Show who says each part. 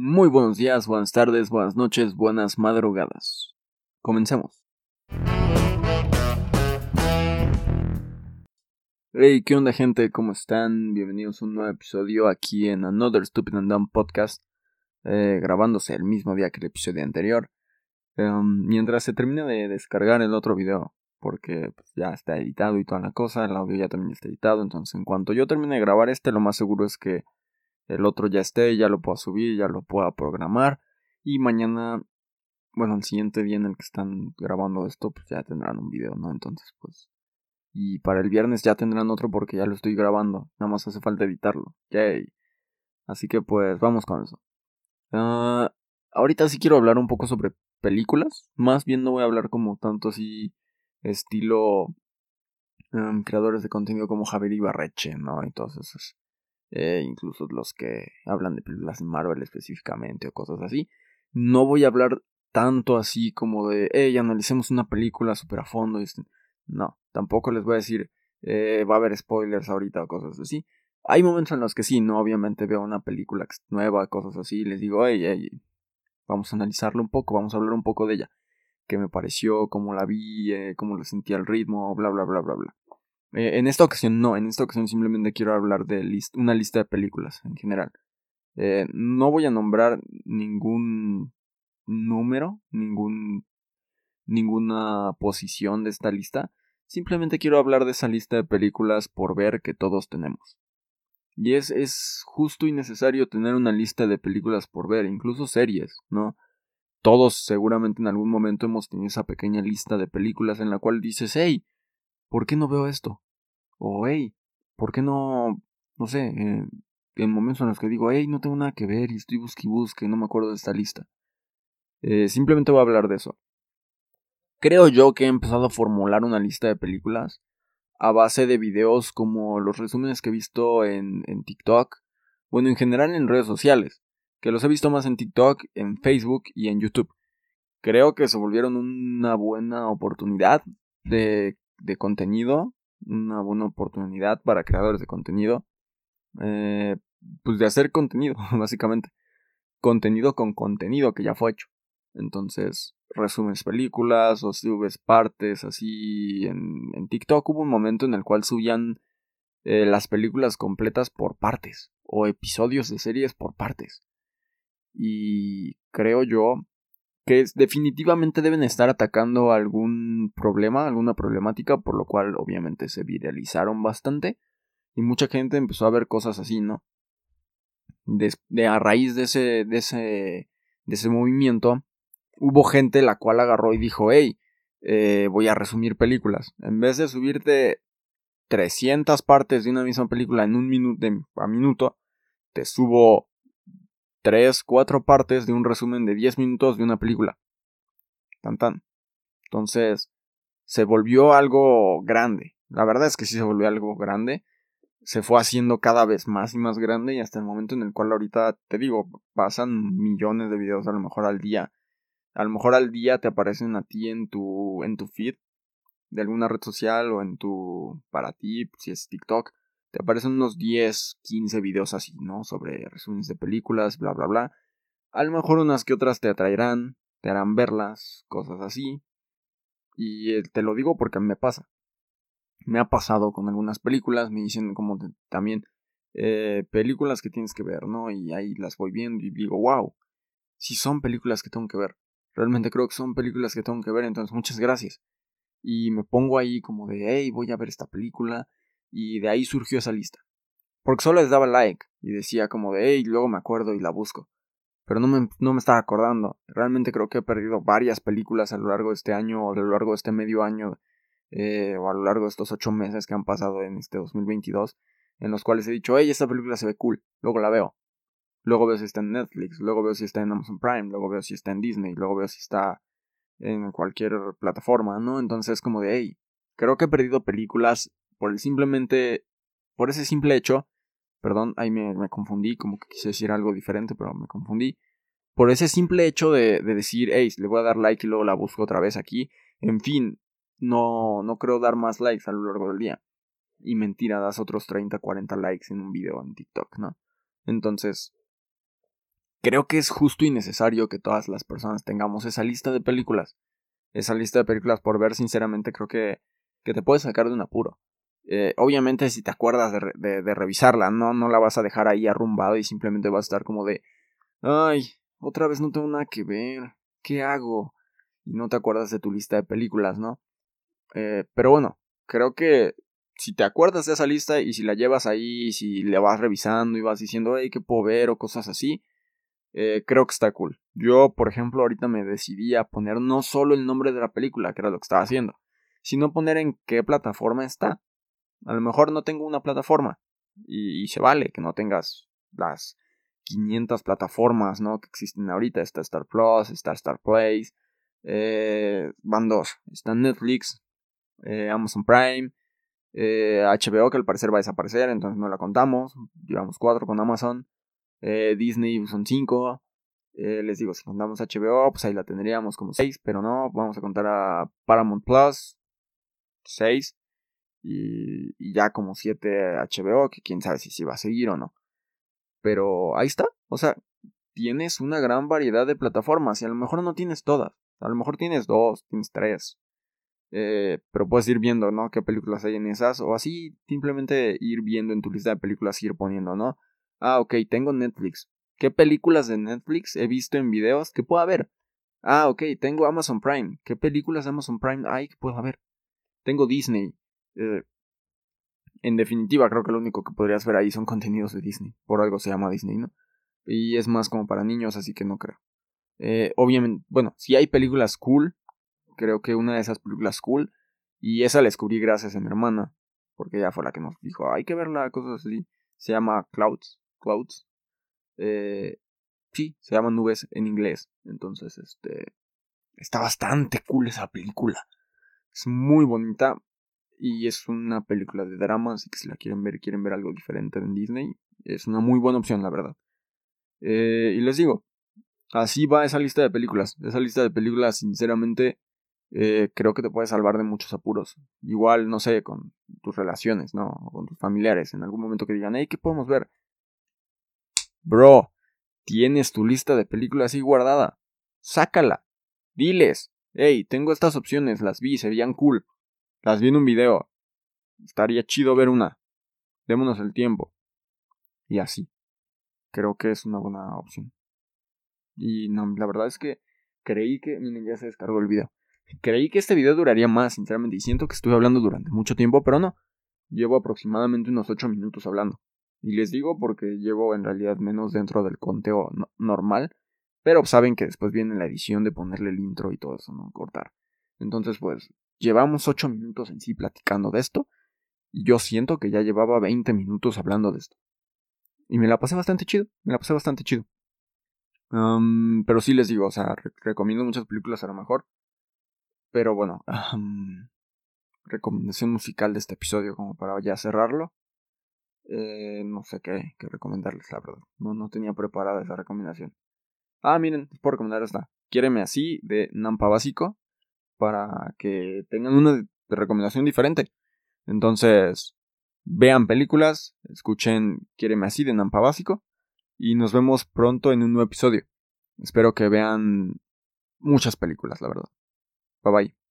Speaker 1: Muy buenos días, buenas tardes, buenas noches, buenas madrugadas. Comencemos. Hey, ¿qué onda gente? ¿Cómo están? Bienvenidos a un nuevo episodio aquí en Another Stupid and Dumb Podcast, eh, grabándose el mismo día que el episodio anterior. Em, mientras se termina de descargar el otro video, porque pues, ya está editado y toda la cosa, el audio ya también está editado, entonces en cuanto yo termine de grabar este, lo más seguro es que el otro ya esté, ya lo pueda subir, ya lo pueda programar y mañana, bueno, el siguiente día en el que están grabando esto, pues ya tendrán un video, ¿no? Entonces, pues... Y para el viernes ya tendrán otro porque ya lo estoy grabando, nada más hace falta editarlo. Yay. Así que pues vamos con eso. Ah, ahorita sí quiero hablar un poco sobre películas, más bien no voy a hablar como tanto así estilo em, creadores de contenido como Javier Ibarreche, ¿no? Y todos eh, incluso los que hablan de películas de Marvel específicamente o cosas así. No voy a hablar tanto así como de, hey, analicemos una película super a fondo. No, tampoco les voy a decir, eh, va a haber spoilers ahorita o cosas así. Hay momentos en los que sí, no, obviamente veo una película nueva, cosas así, les digo, hey, hey, vamos a analizarlo un poco, vamos a hablar un poco de ella. ¿Qué me pareció? ¿Cómo la vi? Eh, ¿Cómo lo sentía el ritmo? Bla, bla, bla, bla, bla. Eh, en esta ocasión no, en esta ocasión simplemente quiero hablar de una lista de películas en general. Eh, no voy a nombrar ningún número, ningún ninguna posición de esta lista. Simplemente quiero hablar de esa lista de películas por ver que todos tenemos. Y es, es justo y necesario tener una lista de películas por ver, incluso series, ¿no? Todos seguramente en algún momento hemos tenido esa pequeña lista de películas en la cual dices, hey, ¿por qué no veo esto? O, hey, ¿por qué no, no sé, eh, en momentos en los que digo, hey, no tengo nada que ver y estoy busque y busque no me acuerdo de esta lista? Eh, simplemente voy a hablar de eso. Creo yo que he empezado a formular una lista de películas a base de videos como los resúmenes que he visto en, en TikTok, bueno, en general en redes sociales, que los he visto más en TikTok, en Facebook y en YouTube. Creo que se volvieron una buena oportunidad de de contenido, una buena oportunidad para creadores de contenido, eh, pues de hacer contenido, básicamente. Contenido con contenido que ya fue hecho. Entonces, resumes películas o subes partes así en, en TikTok. Hubo un momento en el cual subían eh, las películas completas por partes o episodios de series por partes. Y creo yo que definitivamente deben estar atacando algún problema, alguna problemática, por lo cual obviamente se viralizaron bastante y mucha gente empezó a ver cosas así, ¿no? De, a raíz de ese, de ese, de ese movimiento, hubo gente la cual agarró y dijo, hey, eh, voy a resumir películas. En vez de subirte 300 partes de una misma película en un minuto a minuto, te subo tres, cuatro partes de un resumen de 10 minutos de una película. Tan tan. Entonces, se volvió algo grande. La verdad es que sí se volvió algo grande. Se fue haciendo cada vez más y más grande y hasta el momento en el cual ahorita te digo, pasan millones de videos a lo mejor al día. A lo mejor al día te aparecen a ti en tu en tu feed de alguna red social o en tu para ti, si es TikTok, te aparecen unos 10, 15 videos así, ¿no? Sobre resúmenes de películas, bla, bla, bla. A lo mejor unas que otras te atraerán, te harán verlas, cosas así. Y eh, te lo digo porque a mí me pasa. Me ha pasado con algunas películas, me dicen como también eh, películas que tienes que ver, ¿no? Y ahí las voy viendo y digo, wow, si son películas que tengo que ver. Realmente creo que son películas que tengo que ver, entonces muchas gracias. Y me pongo ahí como de, hey, voy a ver esta película y de ahí surgió esa lista. Porque solo les daba like y decía como de, hey, luego me acuerdo y la busco. Pero no me, no me estaba acordando. Realmente creo que he perdido varias películas a lo largo de este año o a lo largo de este medio año eh, o a lo largo de estos ocho meses que han pasado en este 2022 en los cuales he dicho, hey, esta película se ve cool, luego la veo. Luego veo si está en Netflix, luego veo si está en Amazon Prime, luego veo si está en Disney, luego veo si está en cualquier plataforma, ¿no? Entonces como de, hey, creo que he perdido películas por el simplemente, por ese simple hecho, perdón, ahí me, confundí, como que quise decir algo diferente, pero me confundí. Por ese simple hecho de, de decir, hey, le voy a dar like y luego la busco otra vez aquí. En fin, no, no creo dar más likes a lo largo del día. Y mentira, das otros 30, 40 likes en un video en TikTok, ¿no? Entonces, creo que es justo y necesario que todas las personas tengamos esa lista de películas. Esa lista de películas por ver, sinceramente, creo que, que te puede sacar de un apuro. Eh, obviamente, si te acuerdas de, revisarla, no, no la vas a dejar ahí arrumbada y simplemente vas a estar como de, ay, otra vez no tengo nada que ver, ¿qué hago? Y no te acuerdas de tu lista de películas, ¿no? Eh, pero bueno, creo que si te acuerdas de esa lista y si la llevas ahí, y si le vas revisando y vas diciendo, hey, ¿qué puedo ver? o cosas así, eh, creo que está cool. Yo, por ejemplo, ahorita me decidí a poner no solo el nombre de la película, que era lo que estaba haciendo, sino poner en qué plataforma está. A lo mejor no tengo una plataforma y, se vale que no tengas las 500 plataformas ¿no? que existen ahorita. Está Star Plus, está Star Place, eh, van dos. Está Netflix, eh, Amazon Prime, HBO que al parecer va a desaparecer, entonces no la contamos. Llevamos cuatro con Amazon. Eh, Disney son 5. Eh, les digo, si contamos HBO, pues ahí la tendríamos como 6, pero no, vamos a contar a Paramount Plus 6 y, y ya como 7 HBO, que quién sabe si, si va a seguir o no. Pero ahí está, o sea, tienes una gran variedad de plataformas y a lo mejor no tienes todas, a lo mejor tienes dos, tienes tres. Eh, pero puedes ir viendo, ¿no? Qué películas hay en esas, o así simplemente ir viendo en tu lista de películas, ir poniendo, ¿no? Ah, ok, tengo Netflix. ¿Qué películas de Netflix he visto en videos que puedo haber? Ah, ok, tengo Amazon Prime. ¿Qué películas de Amazon Prime hay que puedo haber? Tengo Disney. Eh, en definitiva, creo que lo único que podrías ver ahí son contenidos de Disney. Por algo se llama Disney, ¿no? Y es más como para niños, así que no creo. Eh, obviamente, bueno, si hay películas cool, creo que una de esas películas cool, y esa la descubrí gracias a mi hermana, porque ella fue la que nos dijo, hay que verla, cosas así. Se llama Clouds. Clouds. Eh, sí, se llaman nubes en inglés. Entonces, este. Está bastante cool esa película. Es muy bonita. Y es una película de drama. Así que si la quieren ver, quieren ver algo diferente en Disney. Es una muy buena opción, la verdad. Eh, y les digo. Así va esa lista de películas. Esa lista de películas, sinceramente. Eh, creo que te puede salvar de muchos apuros. Igual, no sé, con tus relaciones, ¿no? con tus familiares. En algún momento que digan, hey, ¿qué podemos ver? Bro, tienes tu lista de películas ahí guardada. Sácala. Diles. Hey, tengo estas opciones, las vi, se veían cool. Las vi en un video. Estaría chido ver una. Démonos el tiempo. Y así. Creo que es una buena opción. Y no, la verdad es que creí que. Miren, ya se descargó el video. Creí que este video duraría más, sinceramente, y siento que estuve hablando durante mucho tiempo, pero no. Llevo aproximadamente unos 8 minutos hablando. Y les digo porque llevo en realidad menos dentro del conteo normal. Pero saben que después viene la edición de ponerle el intro y todo eso, ¿no? Cortar. Entonces, pues, llevamos 8 minutos en sí platicando de esto. Y yo siento que ya llevaba 20 minutos hablando de esto. Y me la pasé bastante chido. Me la pasé bastante chido. pero sí les digo, o sea, recomiendo muchas películas a lo mejor. Pero bueno, recomendación musical de este episodio como para ya cerrarlo. Eh, no sé qué, qué, recomendarles, la verdad. No, no tenía preparada esa recomendación. Ah, miren, puedo recomendar esta. Quiéreme así de Nampa Básico para que tengan una recomendación diferente. Entonces, vean películas, escuchen Quiéreme así de Nampa Básico y nos vemos pronto en un nuevo episodio. Espero que vean muchas películas, la verdad. Bye bye.